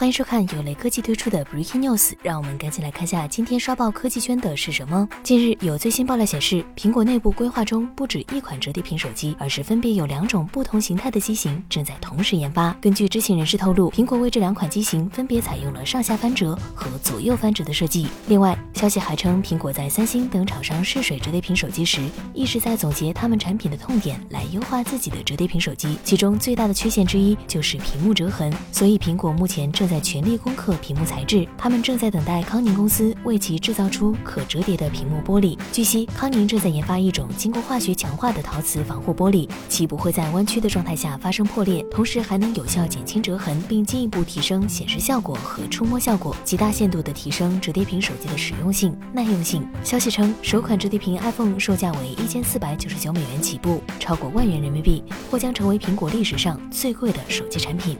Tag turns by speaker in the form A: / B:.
A: 欢迎收看有雷科技推出的 Breaking News，让我们赶紧来看下今天刷爆科技圈的是什么。近日有最新爆料显示，苹果内部规划中不止一款折叠屏手机，而是分别有两种不同形态的机型正在同时研发。根据知情人士透露，苹果为这两款机型分别采用了上下翻折和左右翻折的设计。另外，消息还称，苹果在三星等厂商试水折叠屏手机时，一直在总结他们产品的痛点来优化自己的折叠屏手机。其中最大的缺陷之一就是屏幕折痕，所以苹果目前正在全力攻克屏幕材质，他们正在等待康宁公司为其制造出可折叠的屏幕玻璃。据悉，康宁正在研发一种经过化学强化的陶瓷防护玻璃，其不会在弯曲的状态下发生破裂，同时还能有效减轻折痕，并进一步提升显示效果和触摸效果，极大限度地提升折叠屏手机的实用性、耐用性。消息称，首款折叠屏 iPhone 售价为一千四百九十九美元起步，超过万元人民币，或将成为苹果历史上最贵的手机产品。